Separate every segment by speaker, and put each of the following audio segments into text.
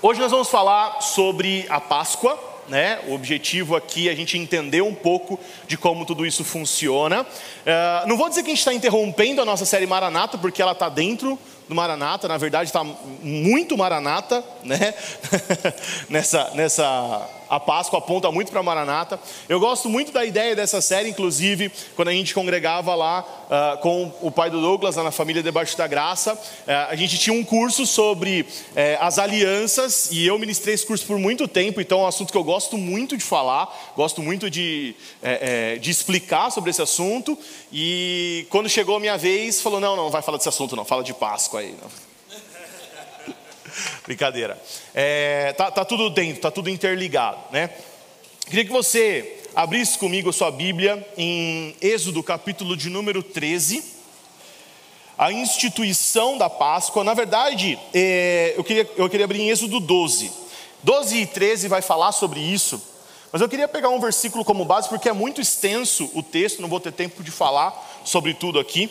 Speaker 1: Hoje nós vamos falar sobre a Páscoa, né? O objetivo aqui é a gente entender um pouco de como tudo isso funciona. Uh, não vou dizer que a gente está interrompendo a nossa série Maranata, porque ela está dentro do Maranata, na verdade está muito Maranata, né? nessa, nessa a Páscoa aponta muito para Maranata. Eu gosto muito da ideia dessa série, inclusive, quando a gente congregava lá uh, com o pai do Douglas, lá na família Debaixo da Graça, uh, a gente tinha um curso sobre uh, as alianças e eu ministrei esse curso por muito tempo, então é um assunto que eu gosto muito de falar, gosto muito de, eh, de explicar sobre esse assunto. E quando chegou a minha vez, falou: não, não, vai falar desse assunto, não, fala de Páscoa aí. Brincadeira. É, tá, tá tudo dentro, tá tudo interligado, né? Queria que você abrisse comigo a sua Bíblia em Êxodo, capítulo de número 13. A instituição da Páscoa, na verdade, é, eu, queria, eu queria abrir em Êxodo 12. 12 e 13 vai falar sobre isso, mas eu queria pegar um versículo como base, porque é muito extenso o texto, não vou ter tempo de falar sobre tudo aqui.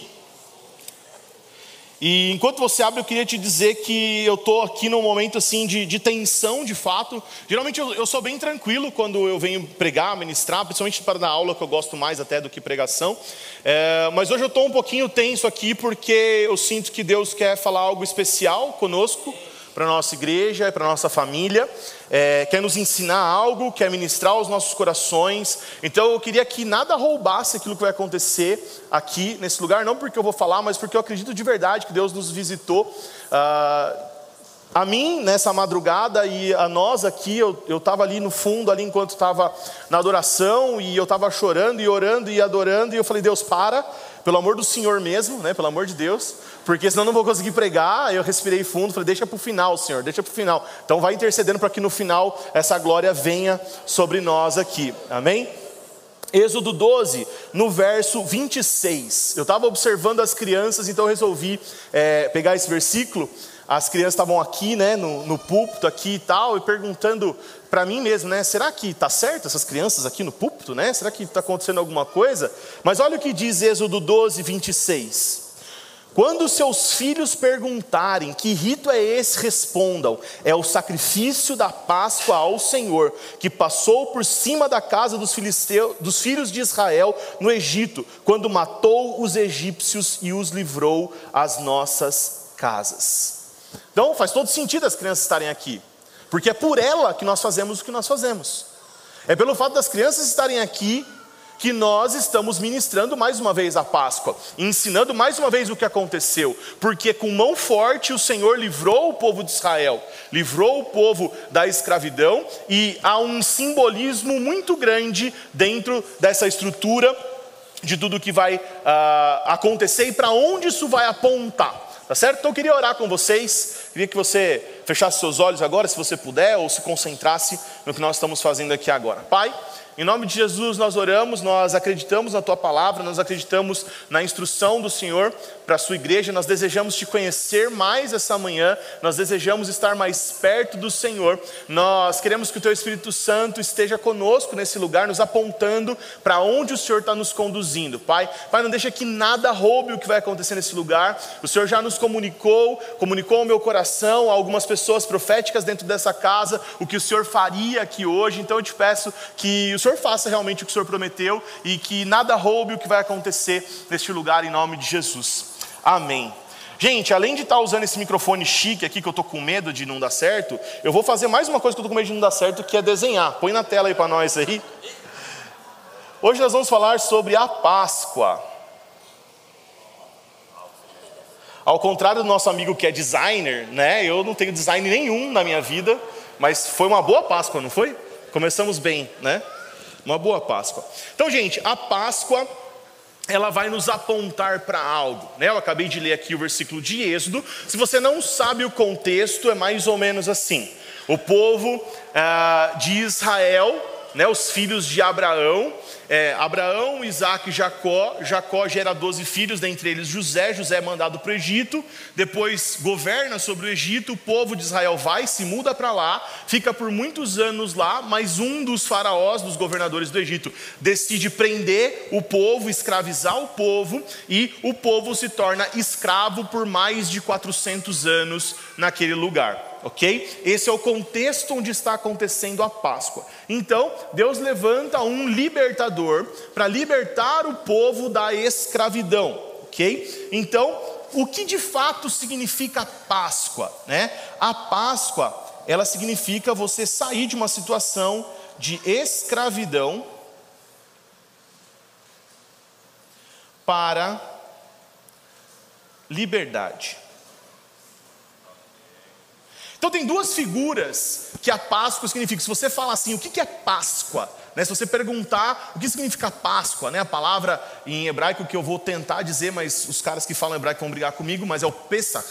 Speaker 1: E enquanto você abre, eu queria te dizer que eu estou aqui num momento assim de, de tensão, de fato. Geralmente eu, eu, sou bem tranquilo quando eu venho pregar, ministrar, principalmente para dar aula, que eu gosto mais até do que pregação. É, mas hoje eu estou um pouquinho tenso aqui porque eu sinto que Deus quer falar algo especial conosco para a nossa igreja, para a nossa família, é, quer nos ensinar algo, quer ministrar os nossos corações. Então eu queria que nada roubasse aquilo que vai acontecer aqui nesse lugar, não porque eu vou falar, mas porque eu acredito de verdade que Deus nos visitou. Ah, a mim, nessa madrugada, e a nós aqui, eu estava ali no fundo, ali enquanto estava na adoração, e eu estava chorando e orando e adorando, e eu falei, Deus, para, pelo amor do Senhor mesmo, né, pelo amor de Deus, porque senão não vou conseguir pregar. Eu respirei fundo, falei, deixa para o final, Senhor, deixa para o final. Então vai intercedendo para que no final essa glória venha sobre nós aqui, amém? Êxodo 12, no verso 26. Eu estava observando as crianças, então resolvi é, pegar esse versículo. As crianças estavam aqui, né, no, no púlpito aqui e tal, e perguntando para mim mesmo, né, será que está certo essas crianças aqui no púlpito, né? Será que está acontecendo alguma coisa? Mas olha o que diz Êxodo 12, 26. Quando seus filhos perguntarem que rito é esse, respondam: é o sacrifício da Páscoa ao Senhor, que passou por cima da casa dos, filisteus, dos filhos de Israel no Egito, quando matou os egípcios e os livrou às nossas casas. Então faz todo sentido as crianças estarem aqui, porque é por ela que nós fazemos o que nós fazemos. É pelo fato das crianças estarem aqui que nós estamos ministrando mais uma vez a Páscoa, ensinando mais uma vez o que aconteceu, porque com mão forte o Senhor livrou o povo de Israel, livrou o povo da escravidão, e há um simbolismo muito grande dentro dessa estrutura de tudo que vai uh, acontecer e para onde isso vai apontar. Tá certo? Então eu queria orar com vocês, queria que você fechasse seus olhos agora, se você puder, ou se concentrasse no que nós estamos fazendo aqui agora. Pai, em nome de Jesus nós oramos, nós acreditamos na tua palavra, nós acreditamos na instrução do Senhor para a sua igreja, nós desejamos te conhecer mais essa manhã, nós desejamos estar mais perto do Senhor, nós queremos que o teu Espírito Santo esteja conosco nesse lugar, nos apontando para onde o Senhor está nos conduzindo, Pai. Pai, não deixa que nada roube o que vai acontecer nesse lugar, o Senhor já nos comunicou, comunicou ao meu coração, a algumas pessoas proféticas dentro dessa casa, o que o Senhor faria aqui hoje, então eu te peço que o Senhor Senhor faça realmente o que o Senhor prometeu e que nada roube o que vai acontecer neste lugar em nome de Jesus. Amém. Gente, além de estar usando esse microfone chique aqui, que eu estou com medo de não dar certo, eu vou fazer mais uma coisa que eu estou com medo de não dar certo, que é desenhar. Põe na tela aí para nós aí. Hoje nós vamos falar sobre a Páscoa. Ao contrário do nosso amigo que é designer, né? Eu não tenho design nenhum na minha vida, mas foi uma boa Páscoa, não foi? Começamos bem, né? Uma boa Páscoa. Então, gente, a Páscoa ela vai nos apontar para algo. Né? Eu acabei de ler aqui o versículo de Êxodo. Se você não sabe o contexto, é mais ou menos assim: o povo ah, de Israel, né, os filhos de Abraão, é, Abraão, Isaac e Jacó. Jacó gera 12 filhos, dentre eles José. José é mandado para o Egito, depois governa sobre o Egito. O povo de Israel vai, se muda para lá, fica por muitos anos lá, mas um dos faraós, dos governadores do Egito, decide prender o povo, escravizar o povo, e o povo se torna escravo por mais de 400 anos naquele lugar ok? Esse é o contexto onde está acontecendo a Páscoa. Então, Deus levanta um libertador para libertar o povo da escravidão, ok? Então, o que de fato significa Páscoa, né? A Páscoa, ela significa você sair de uma situação de escravidão para liberdade. Então tem duas figuras que a Páscoa significa. Se você fala assim, o que é Páscoa? Né, se você perguntar o que significa Páscoa, né, a palavra em hebraico que eu vou tentar dizer, mas os caras que falam hebraico vão brigar comigo, mas é o Pesach.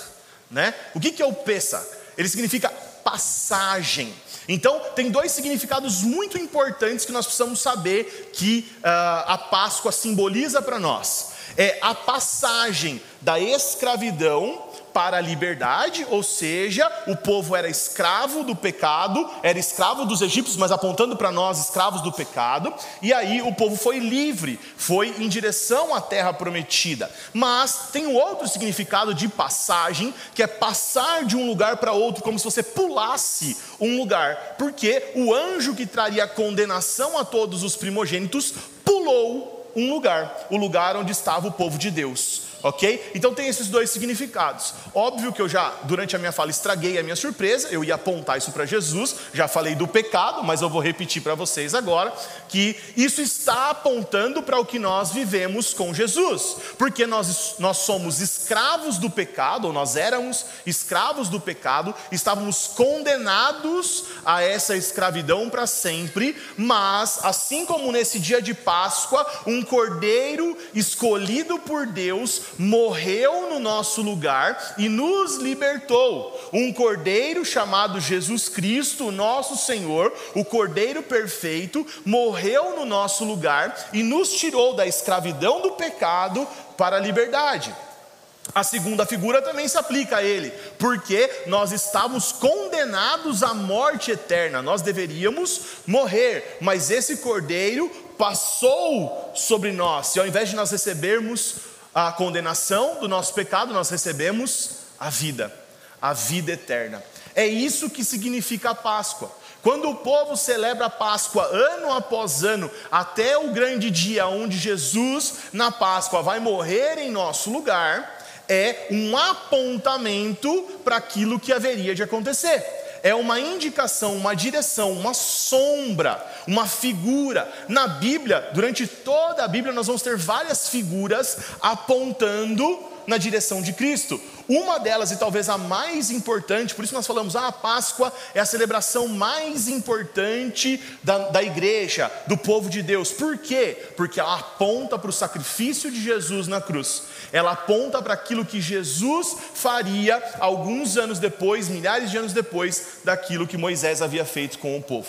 Speaker 1: Né? O que é o Pesach? Ele significa passagem. Então, tem dois significados muito importantes que nós precisamos saber que uh, a Páscoa simboliza para nós. É a passagem da escravidão para a liberdade, ou seja, o povo era escravo do pecado, era escravo dos egípcios, mas apontando para nós, escravos do pecado, e aí o povo foi livre, foi em direção à terra prometida. Mas tem um outro significado de passagem, que é passar de um lugar para outro, como se você pulasse um lugar, porque o anjo que traria condenação a todos os primogênitos pulou um lugar, o lugar onde estava o povo de Deus ok? Então tem esses dois significados. Óbvio que eu já, durante a minha fala, estraguei a minha surpresa, eu ia apontar isso para Jesus, já falei do pecado, mas eu vou repetir para vocês agora, que isso está apontando para o que nós vivemos com Jesus, porque nós, nós somos escravos do pecado, ou nós éramos escravos do pecado, estávamos condenados a essa escravidão para sempre, mas assim como nesse dia de Páscoa, um cordeiro escolhido por Deus morreu no nosso lugar e nos libertou. Um cordeiro chamado Jesus Cristo, nosso Senhor, o cordeiro perfeito, morreu no nosso lugar e nos tirou da escravidão do pecado para a liberdade. A segunda figura também se aplica a ele, porque nós estávamos condenados à morte eterna, nós deveríamos morrer, mas esse cordeiro passou sobre nós, e ao invés de nós recebermos a condenação do nosso pecado, nós recebemos a vida, a vida eterna. É isso que significa a Páscoa. Quando o povo celebra a Páscoa ano após ano, até o grande dia onde Jesus, na Páscoa, vai morrer em nosso lugar, é um apontamento para aquilo que haveria de acontecer é uma indicação, uma direção, uma sombra, uma figura. Na Bíblia, durante toda a Bíblia, nós vamos ter várias figuras apontando na direção de Cristo. Uma delas, e talvez a mais importante, por isso nós falamos, ah, a Páscoa é a celebração mais importante da, da igreja, do povo de Deus. Por quê? Porque ela aponta para o sacrifício de Jesus na cruz. Ela aponta para aquilo que Jesus faria alguns anos depois, milhares de anos depois, daquilo que Moisés havia feito com o povo.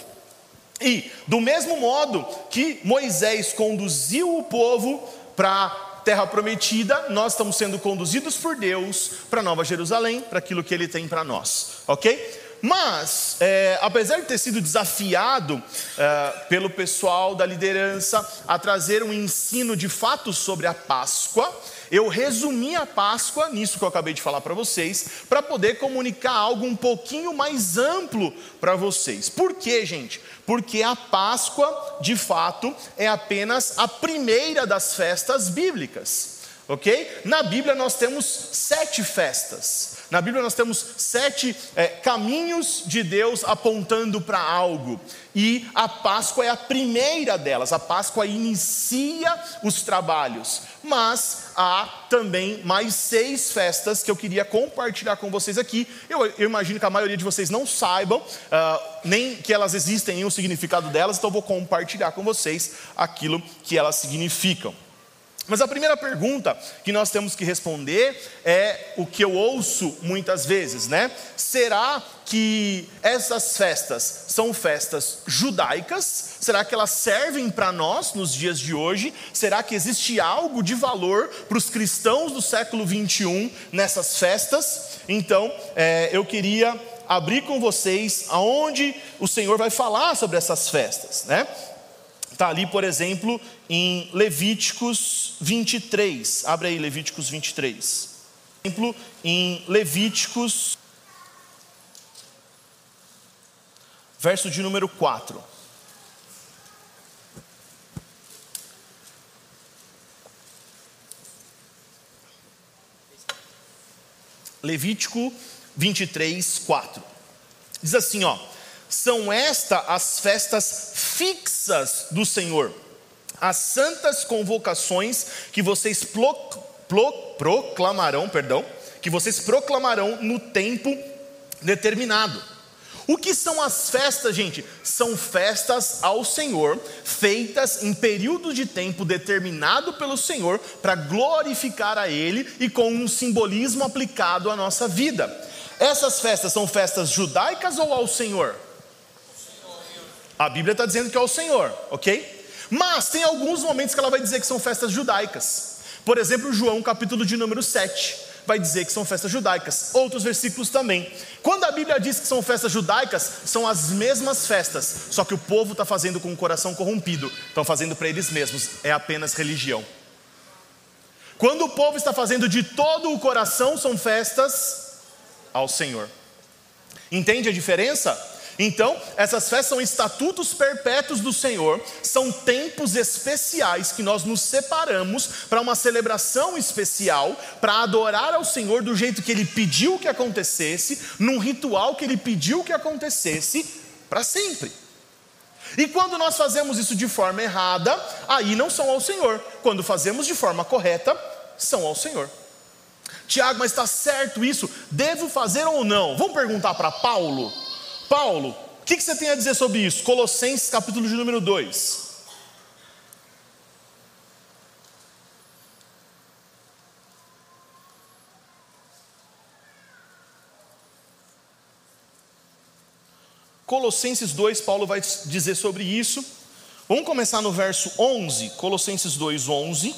Speaker 1: E, do mesmo modo que Moisés conduziu o povo para terra prometida, nós estamos sendo conduzidos por Deus para Nova Jerusalém, para aquilo que Ele tem para nós, ok? Mas, é, apesar de ter sido desafiado é, pelo pessoal da liderança a trazer um ensino de fato sobre a Páscoa, eu resumi a Páscoa, nisso que eu acabei de falar para vocês, para poder comunicar algo um pouquinho mais amplo para vocês. Por quê, gente? Porque a Páscoa, de fato, é apenas a primeira das festas bíblicas. Ok? Na Bíblia nós temos sete festas. Na Bíblia nós temos sete é, caminhos de Deus apontando para algo. E a Páscoa é a primeira delas. A Páscoa inicia os trabalhos. Mas há também mais seis festas que eu queria compartilhar com vocês aqui. Eu, eu imagino que a maioria de vocês não saibam, uh, nem que elas existem e o significado delas, então vou compartilhar com vocês aquilo que elas significam. Mas a primeira pergunta que nós temos que responder é o que eu ouço muitas vezes, né? Será que essas festas são festas judaicas? Será que elas servem para nós nos dias de hoje? Será que existe algo de valor para os cristãos do século 21 nessas festas? Então, é, eu queria abrir com vocês aonde o Senhor vai falar sobre essas festas, né? Está ali, por exemplo, em Levíticos 23. Abre aí Levíticos 23. Por exemplo, em Levíticos verso de número 4. Levítico 23, 4. Diz assim, ó: São estas as festas fixas do Senhor, as santas convocações que vocês pro, pro, proclamarão, perdão, que vocês proclamarão no tempo determinado. O que são as festas, gente? São festas ao Senhor, feitas em período de tempo determinado pelo Senhor para glorificar a Ele e com um simbolismo aplicado à nossa vida. Essas festas são festas judaicas ou ao Senhor? A Bíblia está dizendo que é ao Senhor, ok? Mas tem alguns momentos que ela vai dizer que são festas judaicas. Por exemplo, João capítulo de número 7 vai dizer que são festas judaicas. Outros versículos também. Quando a Bíblia diz que são festas judaicas, são as mesmas festas, só que o povo está fazendo com o coração corrompido, estão fazendo para eles mesmos, é apenas religião. Quando o povo está fazendo de todo o coração, são festas ao Senhor. Entende a diferença? Então, essas festas são estatutos perpétuos do Senhor, são tempos especiais que nós nos separamos para uma celebração especial, para adorar ao Senhor do jeito que Ele pediu que acontecesse, num ritual que Ele pediu que acontecesse, para sempre. E quando nós fazemos isso de forma errada, aí não são ao Senhor. Quando fazemos de forma correta, são ao Senhor. Tiago, mas está certo isso? Devo fazer ou não? Vamos perguntar para Paulo? Paulo, o que, que você tem a dizer sobre isso? Colossenses capítulo de número 2. Colossenses 2, Paulo vai dizer sobre isso. Vamos começar no verso 11, Colossenses 2, 11.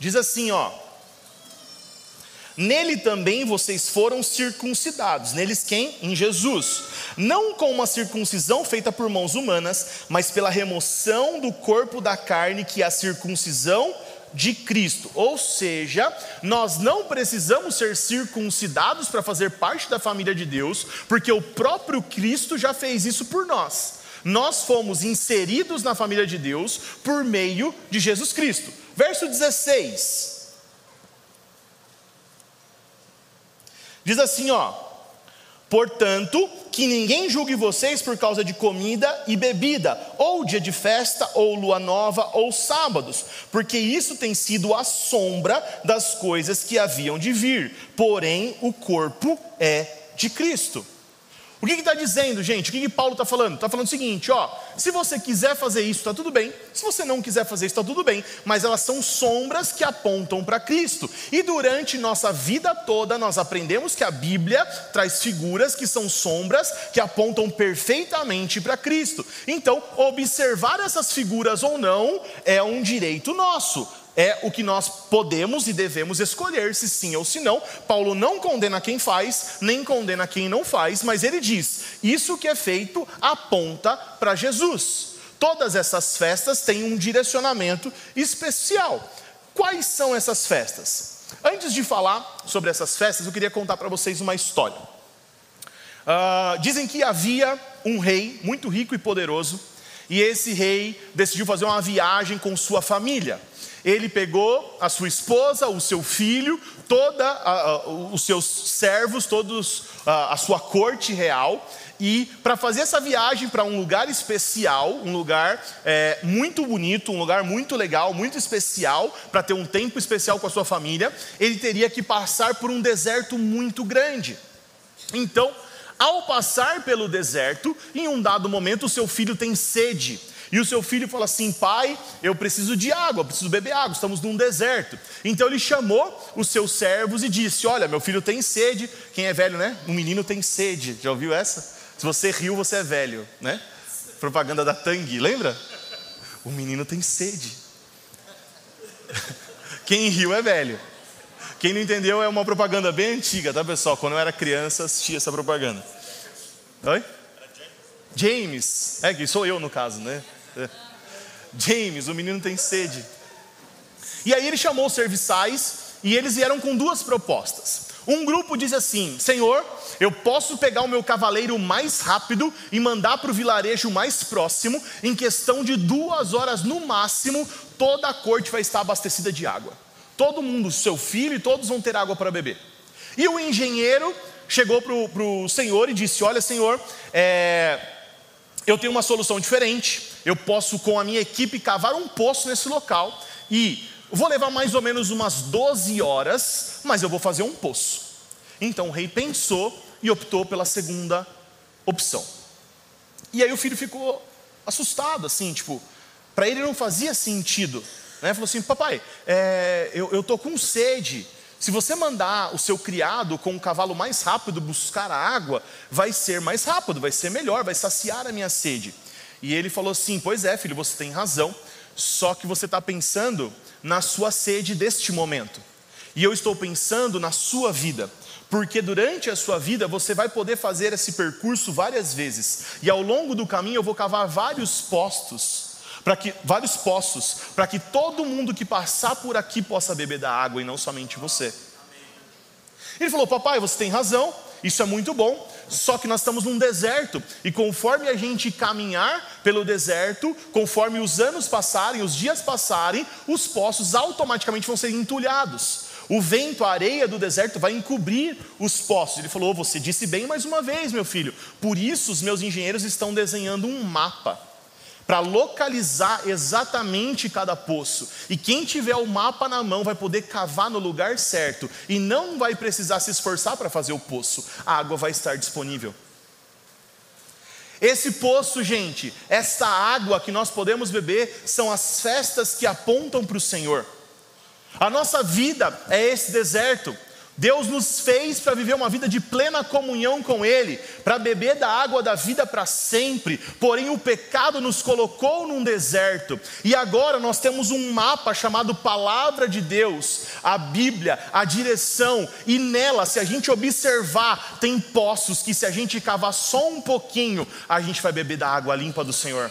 Speaker 1: Diz assim, ó: Nele também vocês foram circuncidados. Neles quem? Em Jesus. Não com uma circuncisão feita por mãos humanas, mas pela remoção do corpo da carne, que é a circuncisão de Cristo. Ou seja, nós não precisamos ser circuncidados para fazer parte da família de Deus, porque o próprio Cristo já fez isso por nós. Nós fomos inseridos na família de Deus por meio de Jesus Cristo. Verso 16. Diz assim, ó: Portanto, que ninguém julgue vocês por causa de comida e bebida, ou dia de festa, ou lua nova, ou sábados, porque isso tem sido a sombra das coisas que haviam de vir, porém o corpo é de Cristo. O que está dizendo, gente? O que, que Paulo está falando? Está falando o seguinte: ó, se você quiser fazer isso, está tudo bem. Se você não quiser fazer isso, está tudo bem. Mas elas são sombras que apontam para Cristo. E durante nossa vida toda, nós aprendemos que a Bíblia traz figuras que são sombras que apontam perfeitamente para Cristo. Então, observar essas figuras ou não é um direito nosso é o que nós podemos e devemos escolher, se sim ou se não. Paulo não condena quem faz, nem condena quem não faz, mas ele diz: isso que é feito aponta para Jesus. Todas essas festas têm um direcionamento especial. Quais são essas festas? Antes de falar sobre essas festas, eu queria contar para vocês uma história. Uh, dizem que havia um rei muito rico e poderoso, e esse rei decidiu fazer uma viagem com sua família ele pegou a sua esposa, o seu filho, toda a, a, os seus servos, todos a, a sua corte real, e para fazer essa viagem para um lugar especial, um lugar é, muito bonito, um lugar muito legal, muito especial, para ter um tempo especial com a sua família, ele teria que passar por um deserto muito grande. Então, ao passar pelo deserto, em um dado momento, o seu filho tem sede. E o seu filho fala assim: Pai, eu preciso de água, preciso beber água, estamos num deserto. Então ele chamou os seus servos e disse: Olha, meu filho tem sede. Quem é velho, né? Um menino tem sede. Já ouviu essa? Se você riu, você é velho, né? Propaganda da Tang, lembra? O menino tem sede. Quem riu é velho. Quem não entendeu é uma propaganda bem antiga, tá pessoal? Quando eu era criança, assistia essa propaganda. Oi? James, é que sou eu no caso, né? James, o menino tem sede. E aí ele chamou os serviçais e eles vieram com duas propostas. Um grupo diz assim: Senhor, eu posso pegar o meu cavaleiro mais rápido e mandar para o vilarejo mais próximo, em questão de duas horas no máximo, toda a corte vai estar abastecida de água. Todo mundo, seu filho e todos vão ter água para beber. E o engenheiro chegou para o Senhor e disse: Olha, Senhor, é, eu tenho uma solução diferente. Eu posso, com a minha equipe, cavar um poço nesse local e vou levar mais ou menos umas 12 horas, mas eu vou fazer um poço. Então o rei pensou e optou pela segunda opção. E aí o filho ficou assustado, assim, tipo, para ele não fazia sentido. Né? Falou assim: Papai, é, eu estou com sede. Se você mandar o seu criado com o cavalo mais rápido buscar a água, vai ser mais rápido, vai ser melhor, vai saciar a minha sede. E ele falou assim: Pois é, filho, você tem razão, só que você está pensando na sua sede deste momento. E eu estou pensando na sua vida, porque durante a sua vida você vai poder fazer esse percurso várias vezes, e ao longo do caminho eu vou cavar vários postos para que vários poços, para que todo mundo que passar por aqui possa beber da água e não somente você. Ele falou: Papai, você tem razão, isso é muito bom, só que nós estamos num deserto, e conforme a gente caminhar pelo deserto, conforme os anos passarem, os dias passarem, os poços automaticamente vão ser entulhados. O vento, a areia do deserto vai encobrir os poços. Ele falou: Você disse bem mais uma vez, meu filho. Por isso, os meus engenheiros estão desenhando um mapa para localizar exatamente cada poço. E quem tiver o mapa na mão vai poder cavar no lugar certo e não vai precisar se esforçar para fazer o poço. A água vai estar disponível. Esse poço, gente, esta água que nós podemos beber, são as festas que apontam para o Senhor. A nossa vida é esse deserto. Deus nos fez para viver uma vida de plena comunhão com Ele, para beber da água da vida para sempre, porém o pecado nos colocou num deserto, e agora nós temos um mapa chamado Palavra de Deus, a Bíblia, a direção, e nela, se a gente observar, tem poços que, se a gente cavar só um pouquinho, a gente vai beber da água limpa do Senhor.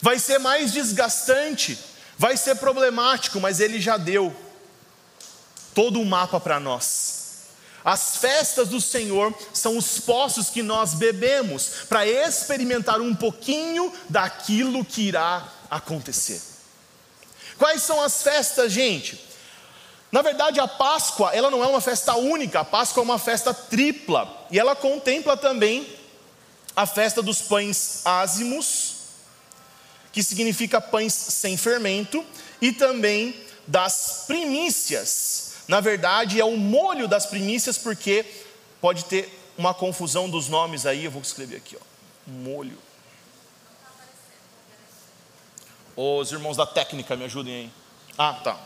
Speaker 1: Vai ser mais desgastante, vai ser problemático, mas Ele já deu todo o mapa para nós. As festas do Senhor são os poços que nós bebemos para experimentar um pouquinho daquilo que irá acontecer. Quais são as festas, gente? Na verdade, a Páscoa, ela não é uma festa única, a Páscoa é uma festa tripla, e ela contempla também a festa dos pães ázimos, que significa pães sem fermento, e também das primícias, na verdade, é o molho das primícias, porque pode ter uma confusão dos nomes aí. Eu vou escrever aqui, ó. Molho. Os irmãos da técnica me ajudem aí. Ah, tá.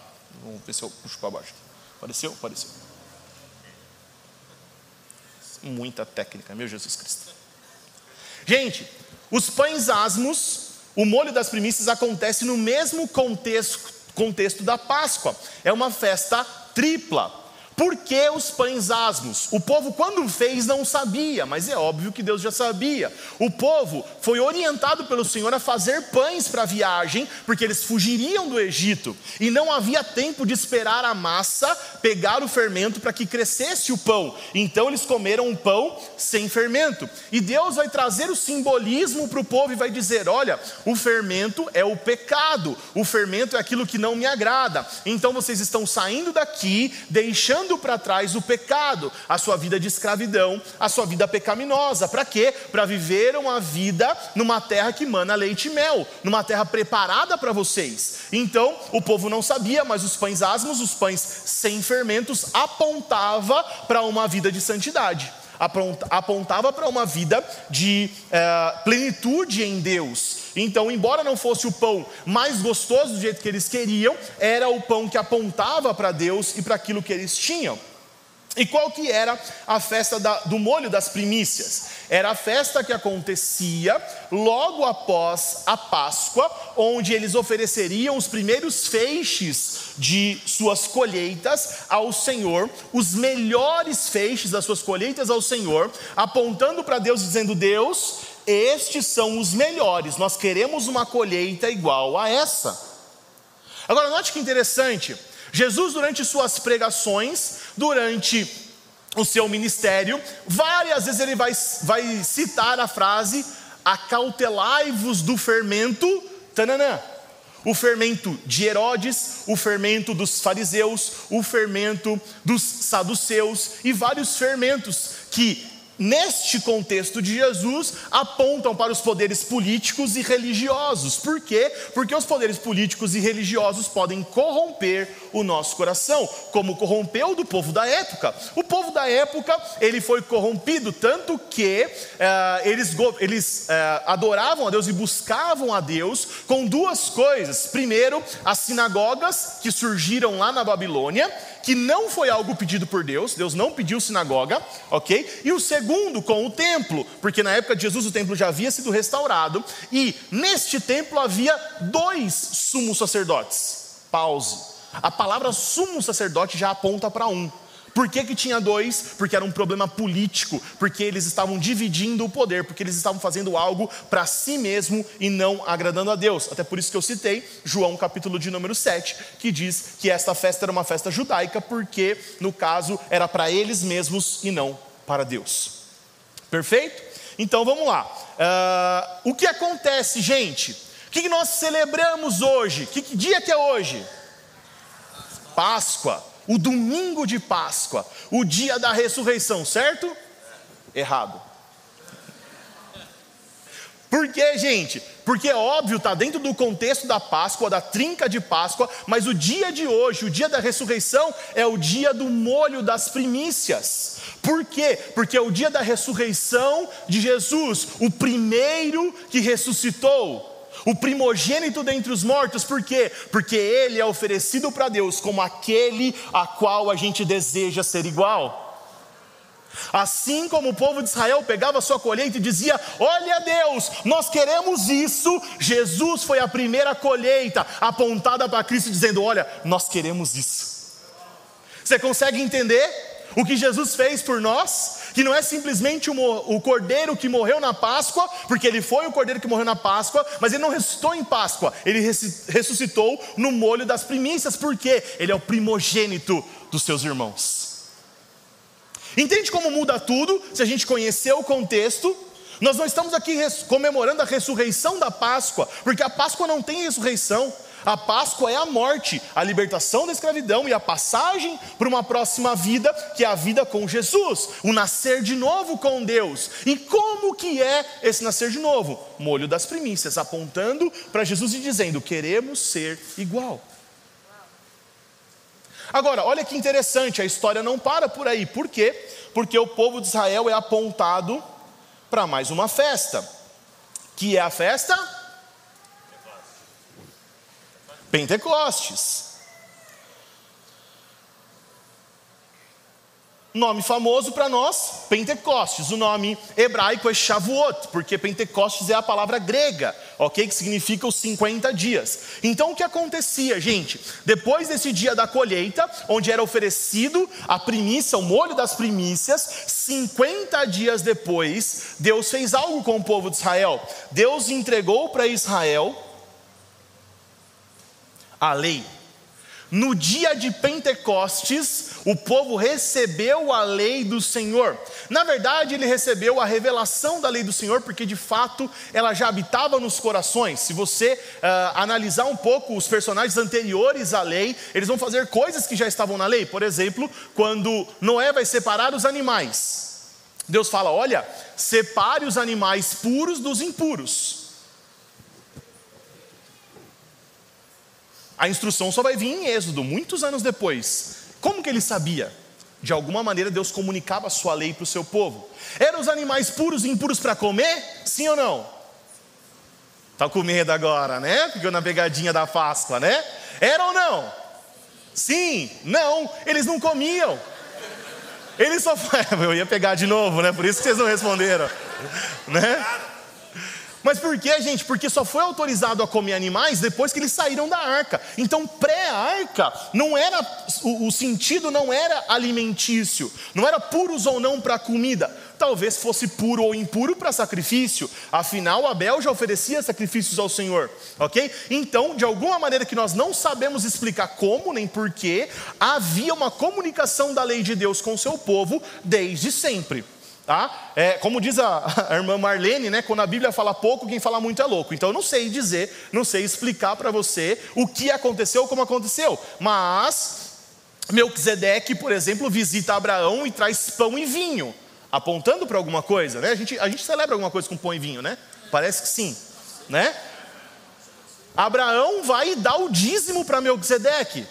Speaker 1: Vamos ver se eu puxo para baixo. Apareceu? Apareceu. Muita técnica, meu Jesus Cristo. Gente, os pães asmos, o molho das primícias acontece no mesmo contexto, contexto da Páscoa. É uma festa tripla. Por que os pães asmos? O povo, quando fez, não sabia, mas é óbvio que Deus já sabia. O povo foi orientado pelo Senhor a fazer pães para a viagem, porque eles fugiriam do Egito, e não havia tempo de esperar a massa pegar o fermento para que crescesse o pão. Então eles comeram um pão sem fermento. E Deus vai trazer o simbolismo para o povo e vai dizer: olha, o fermento é o pecado, o fermento é aquilo que não me agrada. Então vocês estão saindo daqui, deixando deixando para trás o pecado, a sua vida de escravidão, a sua vida pecaminosa. Para quê? Para viver uma vida numa terra que mana leite e mel, numa terra preparada para vocês. Então, o povo não sabia, mas os pães asmos, os pães sem fermentos, apontava para uma vida de santidade apontava para uma vida de é, plenitude em Deus. Então, embora não fosse o pão mais gostoso do jeito que eles queriam, era o pão que apontava para Deus e para aquilo que eles tinham. E qual que era a festa da, do molho das primícias? Era a festa que acontecia logo após a Páscoa, onde eles ofereceriam os primeiros feixes de suas colheitas ao Senhor, os melhores feixes das suas colheitas ao Senhor, apontando para Deus, dizendo: Deus, estes são os melhores, nós queremos uma colheita igual a essa. Agora, note que interessante Jesus, durante suas pregações, durante o seu ministério, várias vezes ele vai, vai citar a frase: acautelai-vos do fermento, tananã. O fermento de Herodes, o fermento dos fariseus, o fermento dos saduceus e vários fermentos que neste contexto de Jesus, apontam para os poderes políticos e religiosos. Por quê? Porque os poderes políticos e religiosos podem corromper o nosso coração, como corrompeu do povo da época. O povo da época, ele foi corrompido tanto que eh, eles, eles eh, adoravam a Deus e buscavam a Deus com duas coisas. Primeiro, as sinagogas que surgiram lá na Babilônia, que não foi algo pedido por Deus, Deus não pediu sinagoga, ok? E o segundo, com o templo, porque na época de Jesus o templo já havia sido restaurado, e neste templo havia dois sumos sacerdotes. Pause. A palavra sumo sacerdote já aponta para um. Por que, que tinha dois? Porque era um problema político, porque eles estavam dividindo o poder, porque eles estavam fazendo algo para si mesmo e não agradando a Deus. Até por isso que eu citei João capítulo de número 7, que diz que esta festa era uma festa judaica, porque no caso era para eles mesmos e não para Deus. Perfeito? Então vamos lá. Uh, o que acontece, gente? O que nós celebramos hoje? Que, que dia que é hoje? Páscoa o domingo de Páscoa, o dia da ressurreição, certo? Errado. Por quê, gente? Porque é óbvio, está dentro do contexto da Páscoa, da trinca de Páscoa, mas o dia de hoje, o dia da ressurreição, é o dia do molho das primícias. Por quê? Porque é o dia da ressurreição de Jesus, o primeiro que ressuscitou o primogênito dentre os mortos, por quê? Porque ele é oferecido para Deus como aquele a qual a gente deseja ser igual. Assim como o povo de Israel pegava sua colheita e dizia: Olha Deus, nós queremos isso. Jesus foi a primeira colheita apontada para Cristo, dizendo: Olha, nós queremos isso. Você consegue entender o que Jesus fez por nós? Que não é simplesmente o, cordeiro que morreu na Páscoa, porque ele foi o cordeiro que morreu na Páscoa, mas ele não ressuscitou em Páscoa, ele ressuscitou no molho das primícias, porque ele é o primogênito dos seus irmãos. Entende como muda tudo se a gente conhecer o contexto? Nós não estamos aqui comemorando a ressurreição da Páscoa, porque a Páscoa não tem ressurreição. A Páscoa é a morte, a libertação da escravidão e a passagem para uma próxima vida, que é a vida com Jesus, o nascer de novo com Deus. E como que é esse nascer de novo? Molho das primícias, apontando para Jesus e dizendo: queremos ser igual. Agora, olha que interessante, a história não para por aí. Por quê? Porque o povo de Israel é apontado para mais uma festa. Que é a festa? Pentecostes. Nome famoso para nós, Pentecostes. O nome hebraico é Shavuot, porque Pentecostes é a palavra grega, ok? Que significa os 50 dias. Então o que acontecia, gente? Depois desse dia da colheita, onde era oferecido a primícia, o molho das primícias, 50 dias depois, Deus fez algo com o povo de Israel. Deus entregou para Israel a lei. No dia de Pentecostes, o povo recebeu a lei do Senhor. Na verdade, ele recebeu a revelação da lei do Senhor, porque de fato ela já habitava nos corações. Se você uh, analisar um pouco os personagens anteriores à lei, eles vão fazer coisas que já estavam na lei. Por exemplo, quando Noé vai separar os animais, Deus fala: Olha, separe os animais puros dos impuros. A instrução só vai vir em Êxodo, muitos anos depois. Como que ele sabia? De alguma maneira Deus comunicava a sua lei para o seu povo. Eram os animais puros e impuros para comer? Sim ou não? Está com medo agora, né? Ficou na pegadinha da Páscoa, né? Era ou não? Sim, não, eles não comiam. Eles só. Eu ia pegar de novo, né? Por isso que vocês não responderam, né? Mas por que, gente? Porque só foi autorizado a comer animais depois que eles saíram da arca. Então, pré-arca, não era o, o, sentido não era alimentício, não era puros ou não para comida. Talvez fosse puro ou impuro para sacrifício. Afinal, Abel já oferecia sacrifícios ao Senhor, ok? Então, de alguma maneira que nós não sabemos explicar como nem porquê, havia uma comunicação da lei de Deus com o seu povo desde sempre. Tá? É, como diz a, a, irmã Marlene, né, quando a Bíblia fala pouco, quem fala muito é louco. Então eu não sei dizer, não sei explicar para você o que aconteceu, como aconteceu. Mas Melquisedeque, por exemplo, visita Abraão e traz pão e vinho, apontando para alguma coisa. Né? A, gente, a gente celebra alguma coisa com pão e vinho, né? Parece que sim. Né? Abraão vai dar o dízimo para Melquisedeque.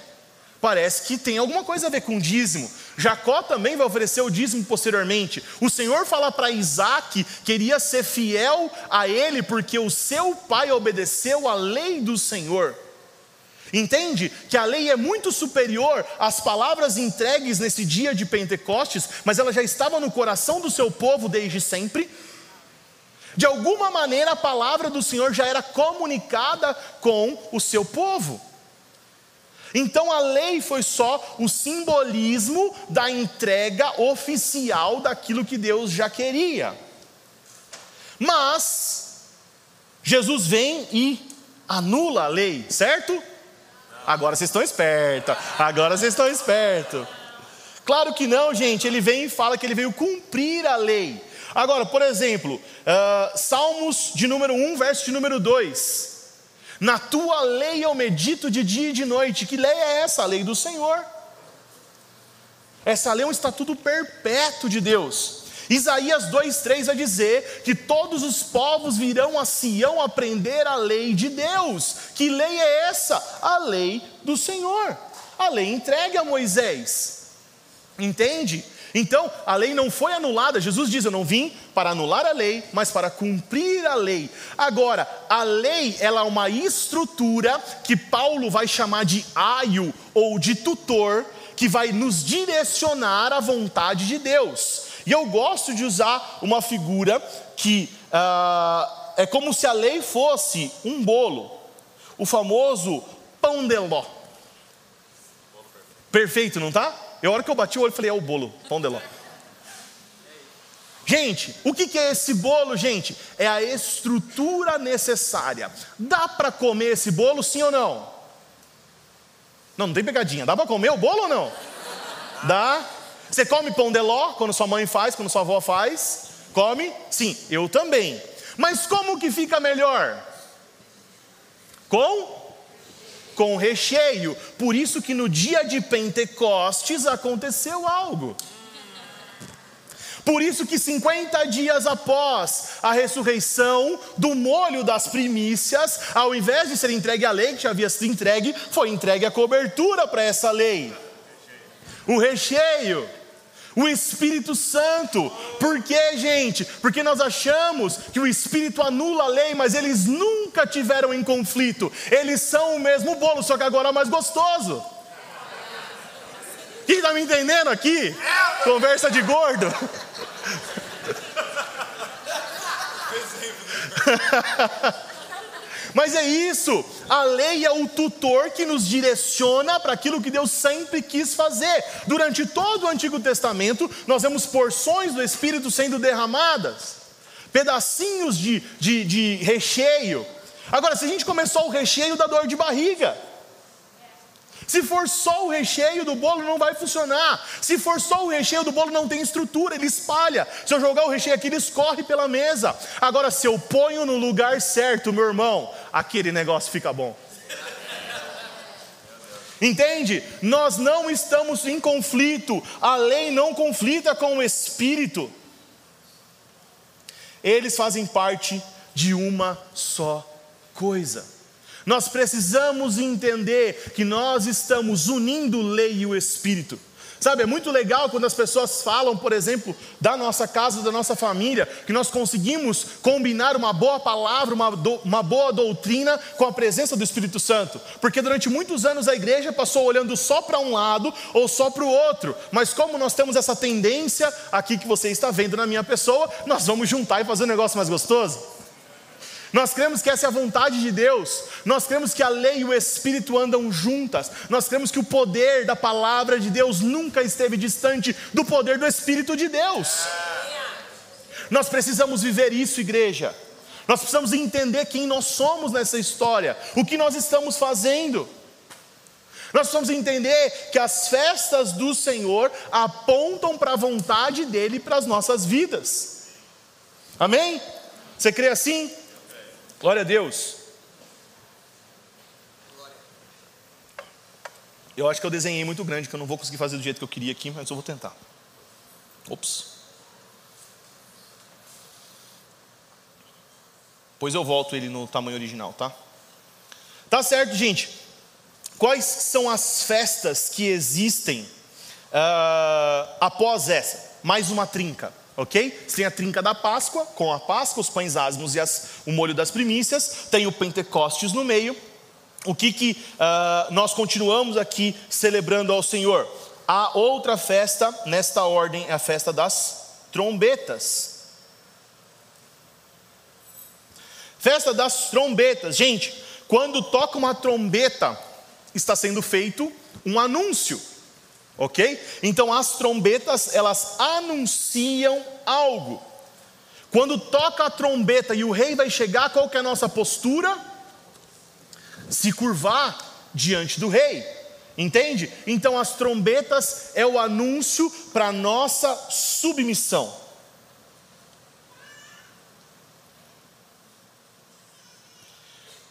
Speaker 1: Parece que tem alguma coisa a ver com dízimo. Jacó também vai oferecer o dízimo posteriormente. O Senhor fala para Isaac que queria ser fiel a ele porque o seu pai obedeceu à lei do Senhor. Entende que a lei é muito superior às palavras entregues nesse dia de Pentecostes, mas ela já estava no coração do seu povo desde sempre. De alguma maneira a palavra do Senhor já era comunicada com o seu povo. Então a lei foi só o simbolismo da entrega oficial daquilo que Deus já queria. Mas Jesus vem e anula a lei, certo? Agora vocês estão espertos. Agora vocês estão espertos. Claro que não, gente. Ele vem e fala que ele veio cumprir a lei. Agora, por exemplo, uh, Salmos de número 1, verso de número 2. Na tua lei eu medito de dia e de noite. Que lei é essa? A lei do Senhor. Essa lei é um estatuto perpétuo de Deus. Isaías 2,3 vai dizer que todos os povos virão a Sião aprender a lei de Deus. Que lei é essa? A lei do Senhor. A lei entregue a Moisés. Entende? Então, a lei não foi anulada. Jesus diz: Eu não vim para anular a lei, mas para cumprir a lei. Agora, a lei ela é uma estrutura que Paulo vai chamar de aio ou de tutor, que vai nos direcionar à vontade de Deus. E eu gosto de usar uma figura que uh, é como se a lei fosse um bolo, o famoso pão de ló. Perfeito, não tá? E a hora que eu bati o olho, falei: é o bolo, pão de ló. Gente, o que é esse bolo, gente? É a estrutura necessária. Dá para comer esse bolo, sim ou não? Não, não tem pegadinha. Dá para comer o bolo ou não? Dá. Você come pão de ló quando sua mãe faz, quando sua avó faz? Come? Sim, eu também. Mas como que fica melhor? Com com recheio. Por isso que no dia de Pentecostes aconteceu algo. Por isso que 50 dias após a ressurreição do molho das primícias, ao invés de ser entregue a lei que já havia sido entregue, foi entregue a cobertura para essa lei. O recheio o Espírito Santo. Por quê, gente? Porque nós achamos que o Espírito anula a lei, mas eles nunca tiveram em conflito. Eles são o mesmo bolo, só que agora é mais gostoso. Quem está me entendendo aqui? Conversa de gordo. Mas é isso, a lei é o tutor que nos direciona para aquilo que Deus sempre quis fazer. Durante todo o Antigo Testamento, nós vemos porções do Espírito sendo derramadas, pedacinhos de, de, de recheio. Agora, se a gente começou o recheio da dor de barriga, se for só o recheio do bolo, não vai funcionar. Se for só o recheio do bolo, não tem estrutura, ele espalha. Se eu jogar o recheio aqui, ele escorre pela mesa. Agora, se eu ponho no lugar certo, meu irmão, aquele negócio fica bom. Entende? Nós não estamos em conflito, a lei não conflita com o espírito. Eles fazem parte de uma só coisa. Nós precisamos entender que nós estamos unindo lei e o Espírito. Sabe, é muito legal quando as pessoas falam, por exemplo, da nossa casa, da nossa família, que nós conseguimos combinar uma boa palavra, uma, do, uma boa doutrina com a presença do Espírito Santo. Porque durante muitos anos a igreja passou olhando só para um lado ou só para o outro. Mas como nós temos essa tendência aqui que você está vendo na minha pessoa, nós vamos juntar e fazer um negócio mais gostoso. Nós cremos que essa é a vontade de Deus. Nós cremos que a lei e o Espírito andam juntas. Nós cremos que o poder da palavra de Deus nunca esteve distante do poder do Espírito de Deus. Nós precisamos viver isso, igreja. Nós precisamos entender quem nós somos nessa história, o que nós estamos fazendo. Nós precisamos entender que as festas do Senhor apontam para a vontade dele para as nossas vidas. Amém? Você crê assim? Glória a Deus. Eu acho que eu desenhei muito grande, que eu não vou conseguir fazer do jeito que eu queria aqui, mas eu vou tentar. Ops. Pois eu volto ele no tamanho original, tá? Tá certo, gente. Quais são as festas que existem uh, após essa? Mais uma trinca ok? Você tem a trinca da Páscoa, com a Páscoa, os pães asmos e as, o molho das primícias, tem o Pentecostes no meio. O que, que uh, nós continuamos aqui celebrando ao Senhor? A outra festa, nesta ordem, é a festa das trombetas. Festa das trombetas. Gente, quando toca uma trombeta, está sendo feito um anúncio ok? Então as trombetas elas anunciam algo. Quando toca a trombeta e o rei vai chegar, qual que é a nossa postura? Se curvar diante do rei. Entende? Então as trombetas é o anúncio para nossa submissão.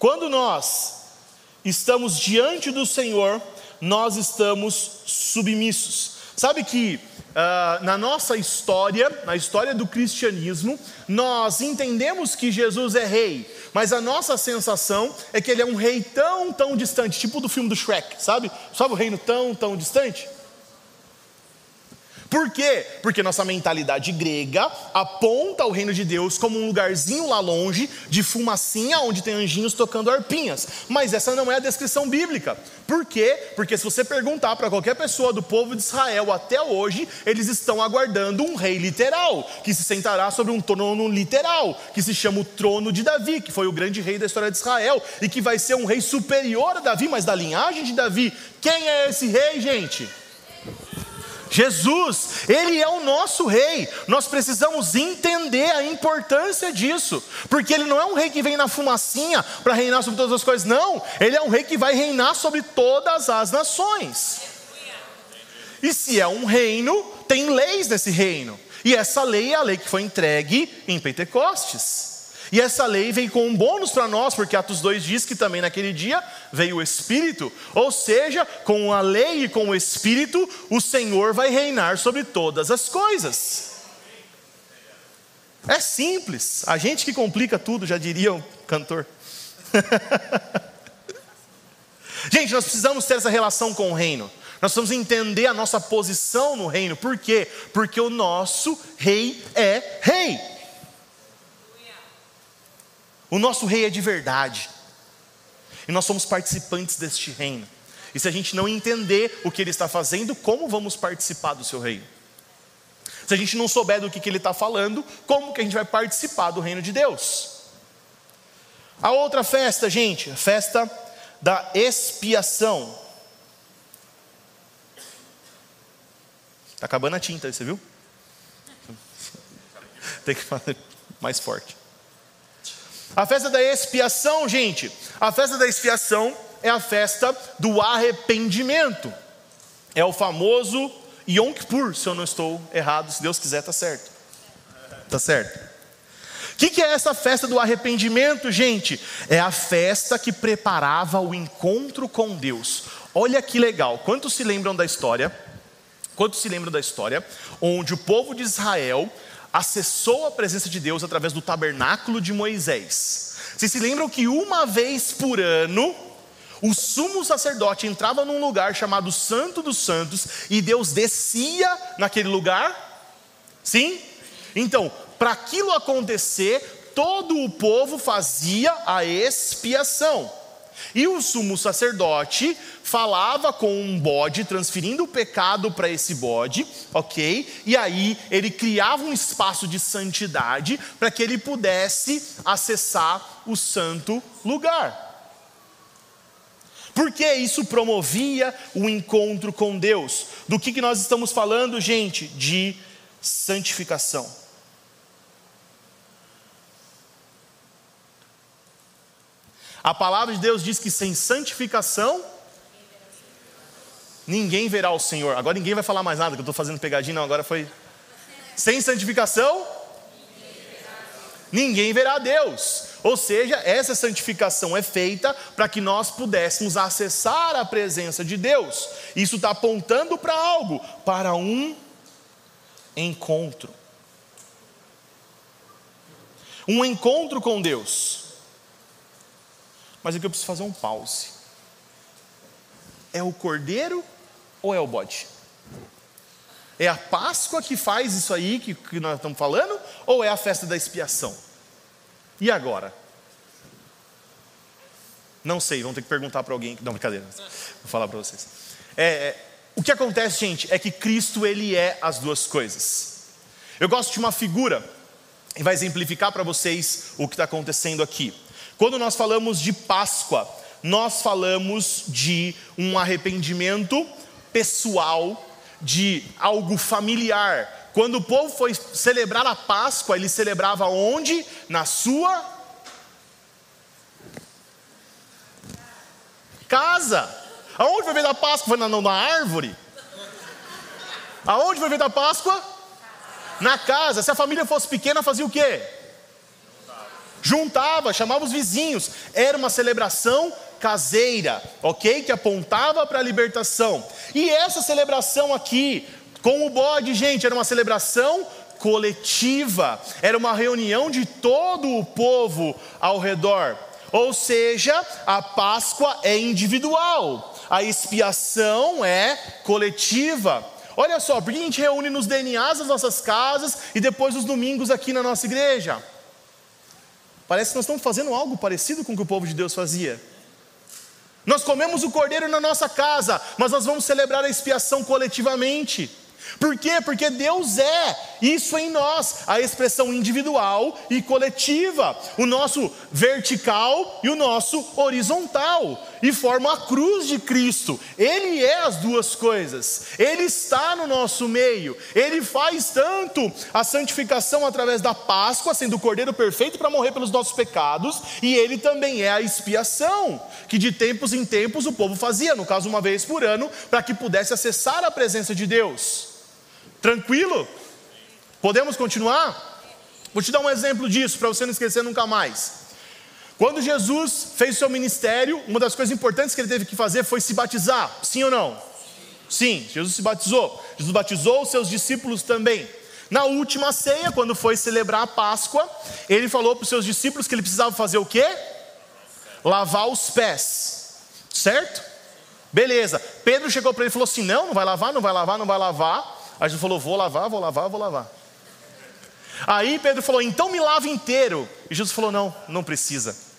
Speaker 1: Quando nós estamos diante do Senhor, nós estamos submissos. Sabe que uh, na nossa história, na história do cristianismo, nós entendemos que Jesus é rei, mas a nossa sensação é que ele é um rei tão, tão distante, tipo do filme do Shrek, sabe? Sabe o reino tão, tão distante? Por quê? Porque nossa mentalidade grega aponta o reino de Deus como um lugarzinho lá longe, de fumacinha, onde tem anjinhos tocando arpinhas. Mas essa não é a descrição bíblica. Por quê? Porque se você perguntar para qualquer pessoa do povo de Israel até hoje, eles estão aguardando um rei literal, que se sentará sobre um trono literal, que se chama o trono de Davi, que foi o grande rei da história de Israel, e que vai ser um rei superior a Davi, mas da linhagem de Davi. Quem é esse rei, gente? Jesus, Ele é o nosso rei. Nós precisamos entender a importância disso, porque Ele não é um rei que vem na fumacinha para reinar sobre todas as coisas, não. Ele é um rei que vai reinar sobre todas as nações. E se é um reino, tem leis nesse reino. E essa lei é a lei que foi entregue em Pentecostes. E essa lei vem com um bônus para nós, porque Atos 2 diz que também naquele dia veio o Espírito, ou seja, com a lei e com o Espírito, o Senhor vai reinar sobre todas as coisas. É simples, a gente que complica tudo, já diria o cantor. gente, nós precisamos ter essa relação com o reino. Nós precisamos entender a nossa posição no reino. Por quê? Porque o nosso rei é rei. O nosso rei é de verdade. E nós somos participantes deste reino. E se a gente não entender o que ele está fazendo, como vamos participar do seu reino? Se a gente não souber do que, ele está falando, como que a gente vai participar do reino de Deus? A outra festa, gente, a festa da expiação. Está acabando a tinta, você viu? Tem que fazer mais forte. A festa da expiação, gente, a festa da expiação é a festa do arrependimento. É o famoso Yom Kippur, se eu não estou errado, se Deus quiser, tá certo. Tá certo. O que, que é essa festa do arrependimento, gente? É a festa que preparava o encontro com Deus. Olha que legal. Quantos se lembram da história? Quantos se lembram da história onde o povo de Israel acessou a presença de Deus através do tabernáculo de Moisés. Vocês se lembram que uma vez por ano, o sumo sacerdote entrava num lugar chamado Santo dos Santos e Deus descia naquele lugar? Sim? Então, para aquilo acontecer, todo o povo fazia a expiação. E o sumo sacerdote falava com um bode, transferindo o pecado para esse bode, ok? E aí ele criava um espaço de santidade para que ele pudesse acessar o santo lugar. Porque isso promovia o encontro com Deus. Do que, que nós estamos falando, gente? De santificação. A palavra de Deus diz que sem santificação ninguém verá o Senhor. Agora ninguém vai falar mais nada, que eu estou fazendo pegadinha, não, agora foi. Sem santificação, ninguém verá Deus. Ou seja, essa santificação é feita para que nós pudéssemos acessar a presença de Deus. Isso está apontando para algo, para um encontro. Um encontro com Deus. Mas aqui eu preciso fazer um pause. É o cordeiro ou é o bode? É a Páscoa que faz isso aí que, que nós estamos falando? Ou é a festa da expiação? E agora? Não sei, vamos ter que perguntar para alguém. Não, brincadeira. Vou falar para vocês. É, é, o que acontece, gente, é que Cristo ele é as duas coisas. Eu gosto de uma figura e vai exemplificar para vocês o que está acontecendo aqui. Quando nós falamos de Páscoa, nós falamos de um arrependimento pessoal, de algo familiar. Quando o povo foi celebrar a Páscoa, ele celebrava onde? Na sua casa. Aonde foi feita a Páscoa? Foi na, na árvore? Aonde foi feita a Páscoa? Na casa. Se a família fosse pequena, fazia o quê? Juntava, chamava os vizinhos. Era uma celebração caseira, ok? Que apontava para a libertação. E essa celebração aqui, com o bode, gente, era uma celebração coletiva, era uma reunião de todo o povo ao redor. Ou seja, a Páscoa é individual, a expiação é coletiva. Olha só, por que a gente reúne nos DNAs das nossas casas e depois os domingos aqui na nossa igreja? Parece que nós estamos fazendo algo parecido com o que o povo de Deus fazia. Nós comemos o cordeiro na nossa casa, mas nós vamos celebrar a expiação coletivamente. Por quê? Porque Deus é isso em nós, a expressão individual e coletiva, o nosso vertical e o nosso horizontal, e forma a cruz de Cristo. Ele é as duas coisas, ele está no nosso meio, ele faz tanto a santificação através da Páscoa, sendo o cordeiro perfeito para morrer pelos nossos pecados, e ele também é a expiação, que de tempos em tempos o povo fazia, no caso, uma vez por ano, para que pudesse acessar a presença de Deus. Tranquilo? Podemos continuar? Vou te dar um exemplo disso, para você não esquecer nunca mais. Quando Jesus fez o seu ministério, uma das coisas importantes que ele teve que fazer foi se batizar, sim ou não? Sim, Jesus se batizou. Jesus batizou os seus discípulos também. Na última ceia, quando foi celebrar a Páscoa, ele falou para os seus discípulos que ele precisava fazer o quê? Lavar os pés, certo? Beleza. Pedro chegou para ele e falou assim: Não, não vai lavar, não vai lavar, não vai lavar. Aí Jesus falou: Vou lavar, vou lavar, vou lavar. Aí Pedro falou: Então me lava inteiro. E Jesus falou: Não, não precisa.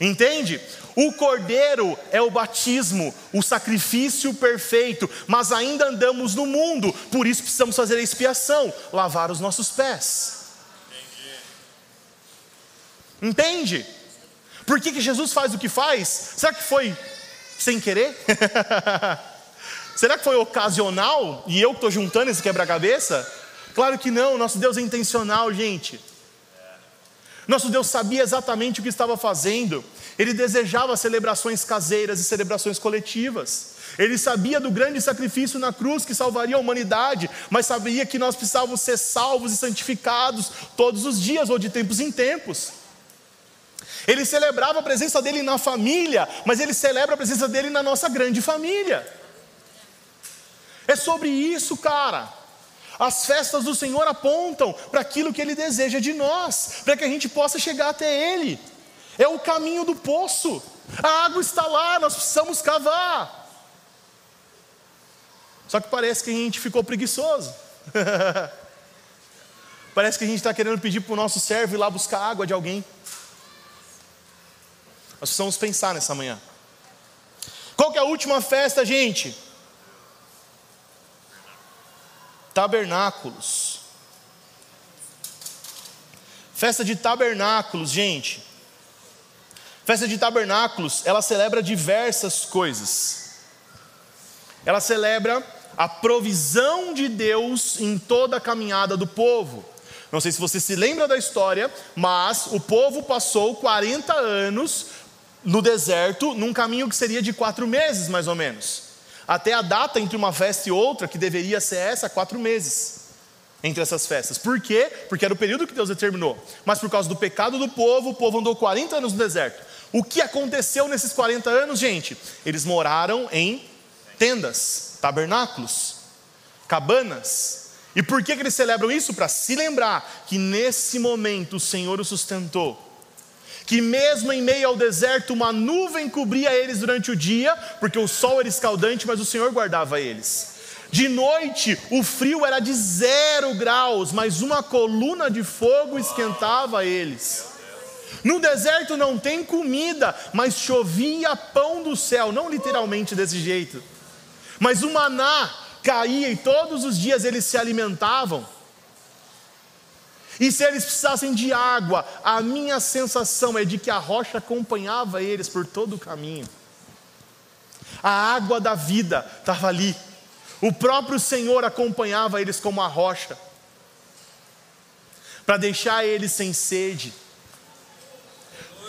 Speaker 1: Entende? O cordeiro é o batismo, o sacrifício perfeito, mas ainda andamos no mundo, por isso precisamos fazer a expiação, lavar os nossos pés. Entende? Por que, que Jesus faz o que faz? Será que foi sem querer? Será que foi ocasional e eu que estou juntando esse quebra-cabeça? Claro que não, nosso Deus é intencional, gente. Nosso Deus sabia exatamente o que estava fazendo. Ele desejava celebrações caseiras e celebrações coletivas. Ele sabia do grande sacrifício na cruz que salvaria a humanidade, mas sabia que nós precisávamos ser salvos e santificados todos os dias ou de tempos em tempos. Ele celebrava a presença dele na família, mas ele celebra a presença dele na nossa grande família. É sobre isso, cara. As festas do Senhor apontam para aquilo que Ele deseja de nós, para que a gente possa chegar até Ele. É o caminho do poço. A água está lá, nós precisamos cavar. Só que parece que a gente ficou preguiçoso. parece que a gente está querendo pedir para o nosso servo ir lá buscar água de alguém. Nós precisamos pensar nessa manhã. Qual que é a última festa, gente? Tabernáculos. Festa de tabernáculos, gente. Festa de tabernáculos, ela celebra diversas coisas. Ela celebra a provisão de Deus em toda a caminhada do povo. Não sei se você se lembra da história, mas o povo passou 40 anos no deserto, num caminho que seria de quatro meses, mais ou menos. Até a data entre uma festa e outra, que deveria ser essa, quatro meses entre essas festas. Por quê? Porque era o período que Deus determinou. Mas por causa do pecado do povo, o povo andou 40 anos no deserto. O que aconteceu nesses 40 anos, gente? Eles moraram em tendas, tabernáculos, cabanas. E por que, que eles celebram isso? Para se lembrar que nesse momento o Senhor os sustentou que mesmo em meio ao deserto, uma nuvem cobria eles durante o dia, porque o sol era escaldante, mas o Senhor guardava eles. De noite, o frio era de zero graus, mas uma coluna de fogo esquentava eles. No deserto não tem comida, mas chovia pão do céu, não literalmente desse jeito, mas o maná caía e todos os dias eles se alimentavam. E se eles precisassem de água, a minha sensação é de que a rocha acompanhava eles por todo o caminho. A água da vida estava ali. O próprio Senhor acompanhava eles como a rocha, para deixar eles sem sede.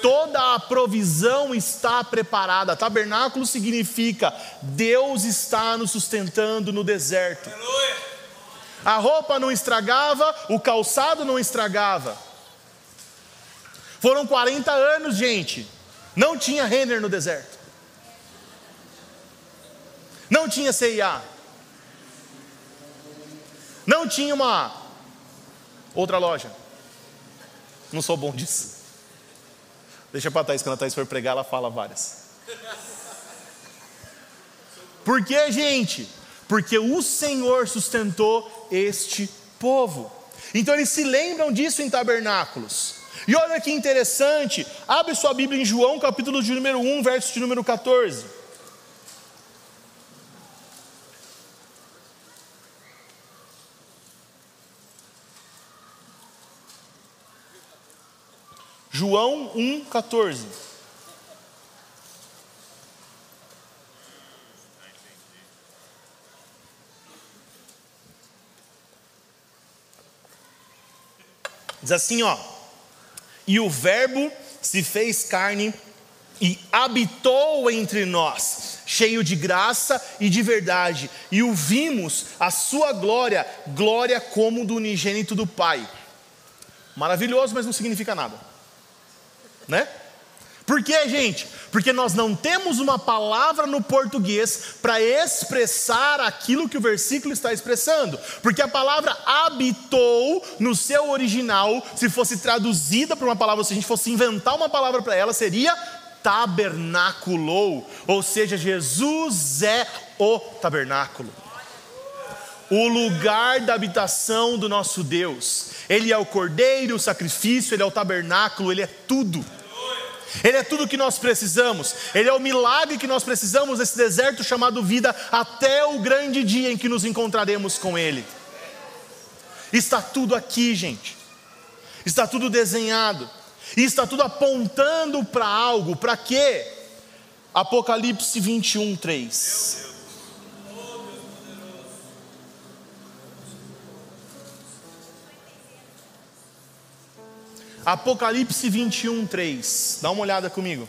Speaker 1: Toda a provisão está preparada. Tabernáculo significa Deus está nos sustentando no deserto. Aleluia. A roupa não estragava, o calçado não estragava. Foram 40 anos, gente. Não tinha Renner no deserto. Não tinha CIA. Não tinha uma outra loja. Não sou bom disso. Deixa para Thaís, quando a Thaís for pregar, ela fala várias. Por que, gente? Porque o Senhor sustentou este povo. Então eles se lembram disso em tabernáculos. E olha que interessante, abre sua Bíblia em João, capítulo de número 1, verso de número 14. João 1, 14. Diz assim, ó: E o Verbo se fez carne e habitou entre nós, cheio de graça e de verdade, e o vimos a sua glória, glória como do unigênito do Pai. Maravilhoso, mas não significa nada. Né? Por que, gente? Porque nós não temos uma palavra no português para expressar aquilo que o versículo está expressando. Porque a palavra habitou no seu original, se fosse traduzida para uma palavra, se a gente fosse inventar uma palavra para ela, seria tabernaculou. Ou seja, Jesus é o tabernáculo o lugar da habitação do nosso Deus. Ele é o cordeiro, o sacrifício, ele é o tabernáculo, ele é tudo. Ele é tudo o que nós precisamos, Ele é o milagre que nós precisamos nesse deserto chamado vida, até o grande dia em que nos encontraremos com Ele. Está tudo aqui, gente, está tudo desenhado, e está tudo apontando para algo, para quê? Apocalipse 21, 3. Apocalipse 21, 3. Dá uma olhada comigo.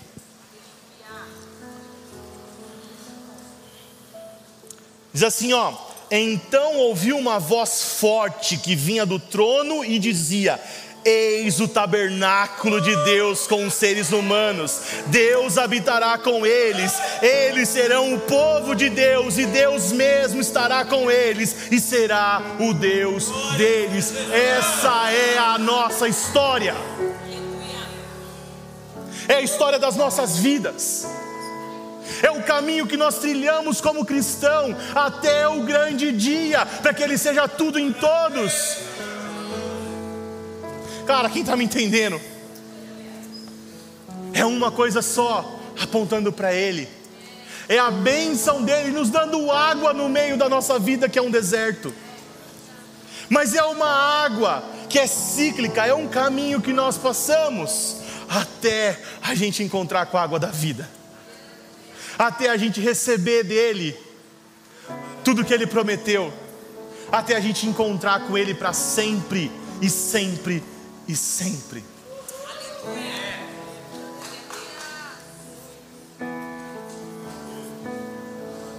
Speaker 1: Diz assim, ó: Então ouvi uma voz forte que vinha do trono e dizia: Eis o tabernáculo de Deus com os seres humanos. Deus habitará com eles. Eles serão o povo de Deus e Deus mesmo estará com eles e será o Deus deles. Essa é a nossa história. É a história das nossas vidas. É o caminho que nós trilhamos como cristão até o grande dia, para que ele seja tudo em todos. Cara, quem está me entendendo? É uma coisa só, apontando para Ele. é a bênção dele nos dando água no meio da nossa vida, que é um deserto. Mas é uma água que é cíclica, é um caminho que nós passamos até a gente encontrar com a água da vida, até a gente receber dele tudo que ele prometeu, até a gente encontrar com ele para sempre e sempre e sempre.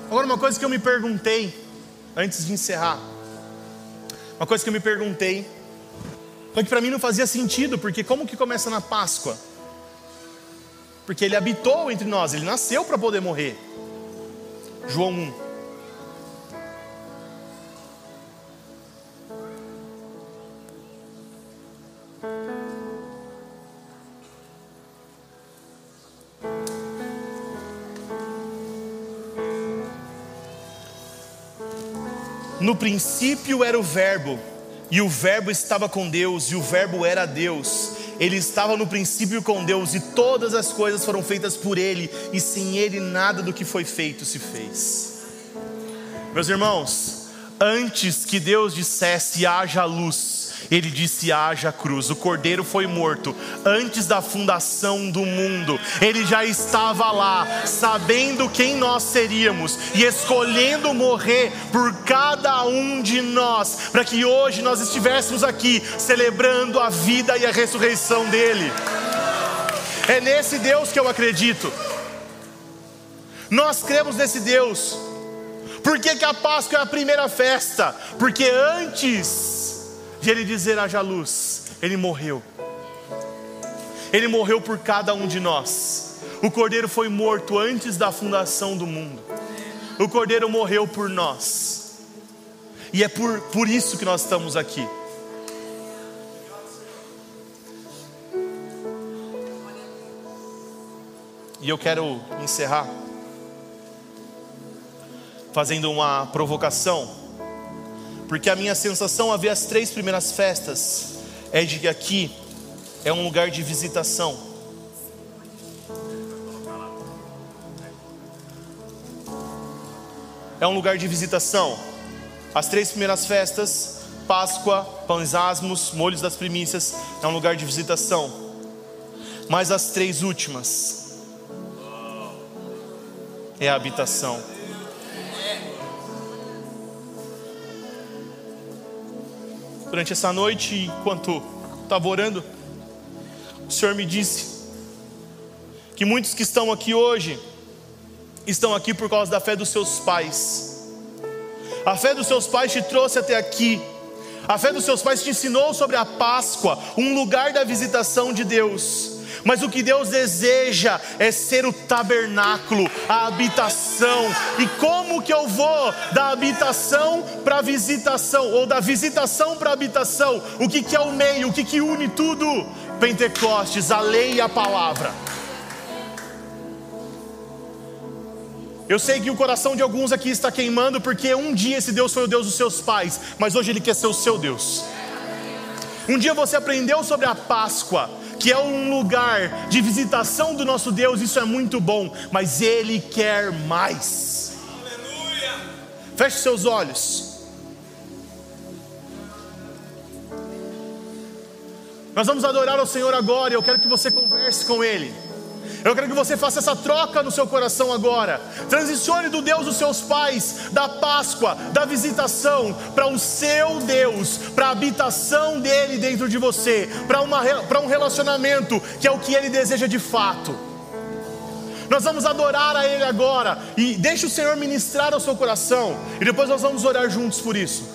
Speaker 1: Agora, uma coisa que eu me perguntei, antes de encerrar, uma coisa que eu me perguntei, foi que para mim não fazia sentido, porque como que começa na Páscoa? Porque ele habitou entre nós, ele nasceu para poder morrer. João 1. No princípio era o Verbo, e o Verbo estava com Deus, e o Verbo era Deus. Ele estava no princípio com Deus, e todas as coisas foram feitas por Ele, e sem Ele nada do que foi feito se fez. Meus irmãos, antes que Deus dissesse haja luz, ele disse: haja cruz. O cordeiro foi morto antes da fundação do mundo. Ele já estava lá, sabendo quem nós seríamos e escolhendo morrer por cada um de nós, para que hoje nós estivéssemos aqui celebrando a vida e a ressurreição dele. É nesse Deus que eu acredito. Nós cremos nesse Deus. Por que, que a Páscoa é a primeira festa? Porque antes de ele dizer haja luz, ele morreu. Ele morreu por cada um de nós. O cordeiro foi morto antes da fundação do mundo. O cordeiro morreu por nós. E é por, por isso que nós estamos aqui. E eu quero encerrar fazendo uma provocação porque a minha sensação a ver as três primeiras festas é de que aqui é um lugar de visitação. É um lugar de visitação. As três primeiras festas, Páscoa, pães asmos, molhos das primícias, é um lugar de visitação. Mas as três últimas é a habitação. Durante essa noite, enquanto estava orando, o Senhor me disse que muitos que estão aqui hoje estão aqui por causa da fé dos seus pais. A fé dos seus pais te trouxe até aqui. A fé dos seus pais te ensinou sobre a Páscoa, um lugar da visitação de Deus. Mas o que Deus deseja é ser o tabernáculo, a habitação. E como que eu vou da habitação para a visitação, ou da visitação para a habitação? O que, que é o meio, o que, que une tudo? Pentecostes, a lei e a palavra. Eu sei que o coração de alguns aqui está queimando, porque um dia esse Deus foi o Deus dos seus pais, mas hoje Ele quer ser o seu Deus. Um dia você aprendeu sobre a Páscoa, que é um lugar de visitação do nosso Deus, isso é muito bom, mas Ele quer mais. Aleluia. Feche seus olhos. Nós vamos adorar ao Senhor agora, e eu quero que você converse com Ele. Eu quero que você faça essa troca no seu coração agora. Transicione do Deus dos seus pais, da Páscoa, da visitação, para o seu Deus, para a habitação dele dentro de você, para um relacionamento que é o que ele deseja de fato. Nós vamos adorar a Ele agora e deixe o Senhor ministrar ao seu coração, e depois nós vamos orar juntos por isso.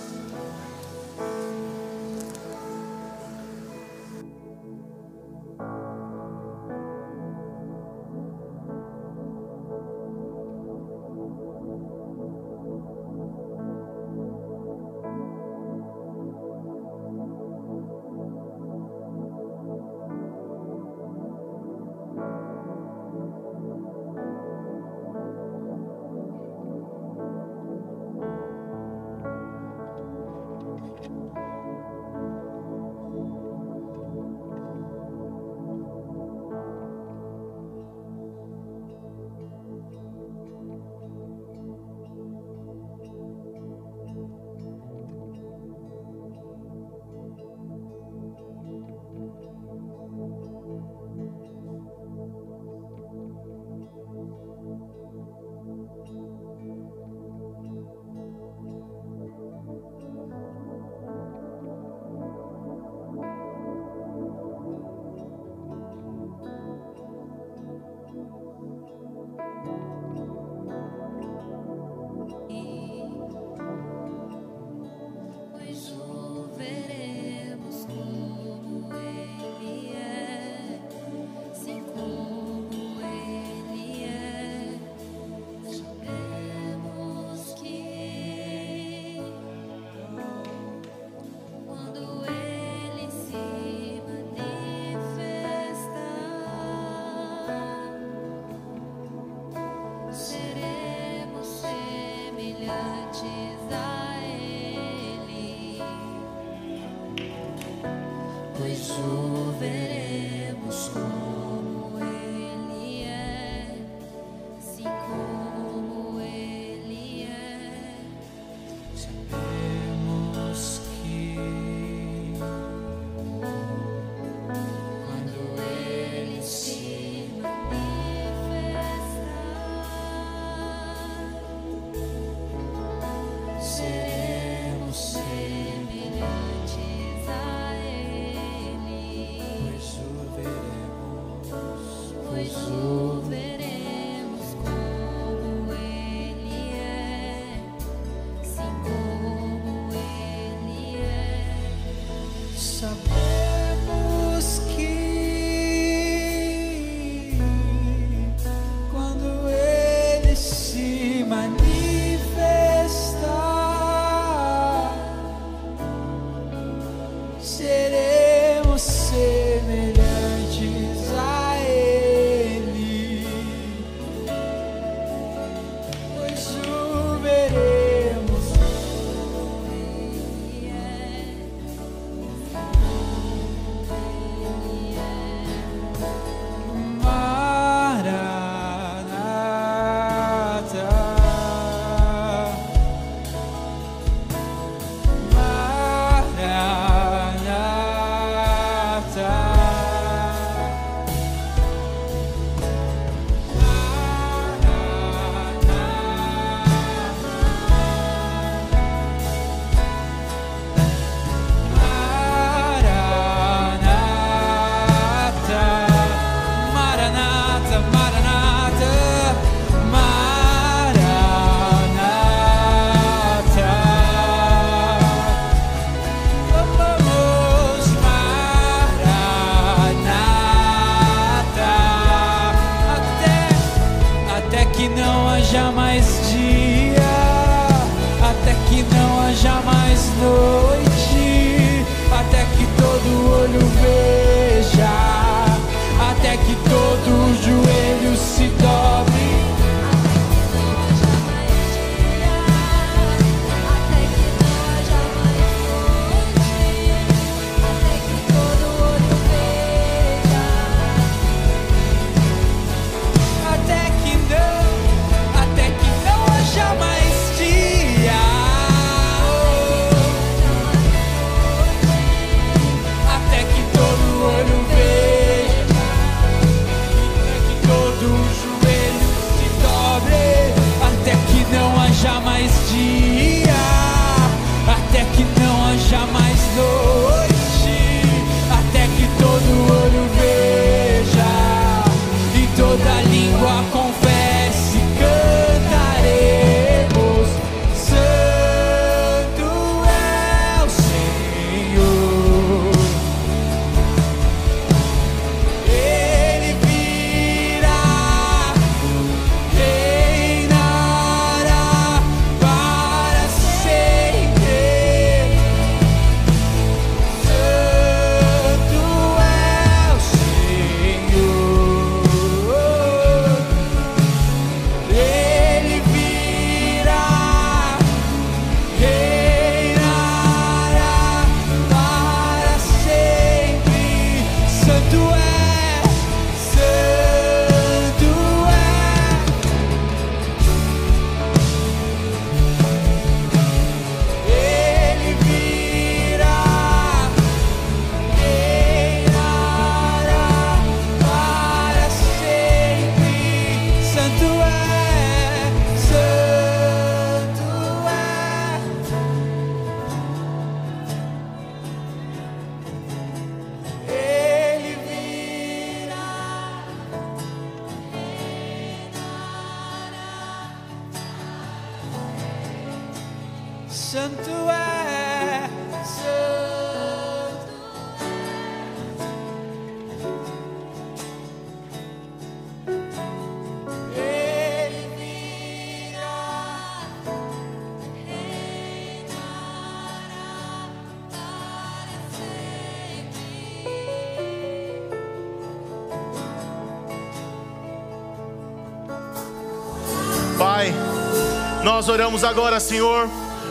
Speaker 1: Nós oramos agora, Senhor,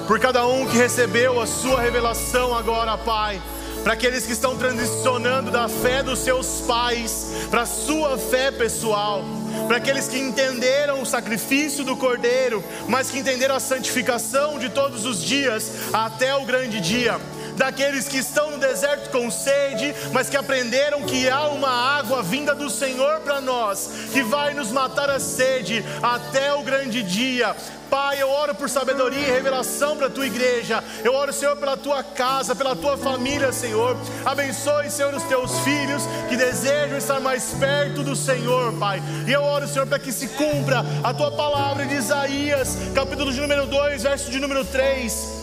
Speaker 1: por cada um que recebeu a Sua revelação agora, Pai para aqueles que estão transicionando da fé dos seus pais para a sua fé pessoal, para aqueles que entenderam o sacrifício do Cordeiro, mas que entenderam a santificação de todos os dias até o grande dia daqueles que estão no deserto com sede, mas que aprenderam que há uma água vinda do Senhor para nós, que vai nos matar a sede até o grande dia. Pai, eu oro por sabedoria e revelação para a tua igreja. Eu oro, Senhor, pela tua casa, pela tua família, Senhor. Abençoe, Senhor, os teus filhos que desejam estar mais perto do Senhor, Pai. E eu oro, Senhor, para que se cumpra a tua palavra de Isaías, capítulo de número 2, verso de número 3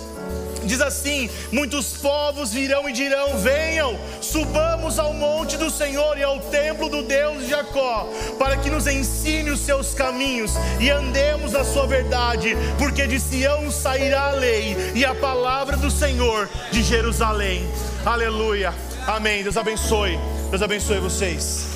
Speaker 1: diz assim: Muitos povos virão e dirão: Venham, subamos ao monte do Senhor e ao templo do Deus de Jacó, para que nos ensine os seus caminhos e andemos na sua verdade, porque de Sião sairá a lei e a palavra do Senhor de Jerusalém. Aleluia. Amém. Deus abençoe. Deus abençoe vocês.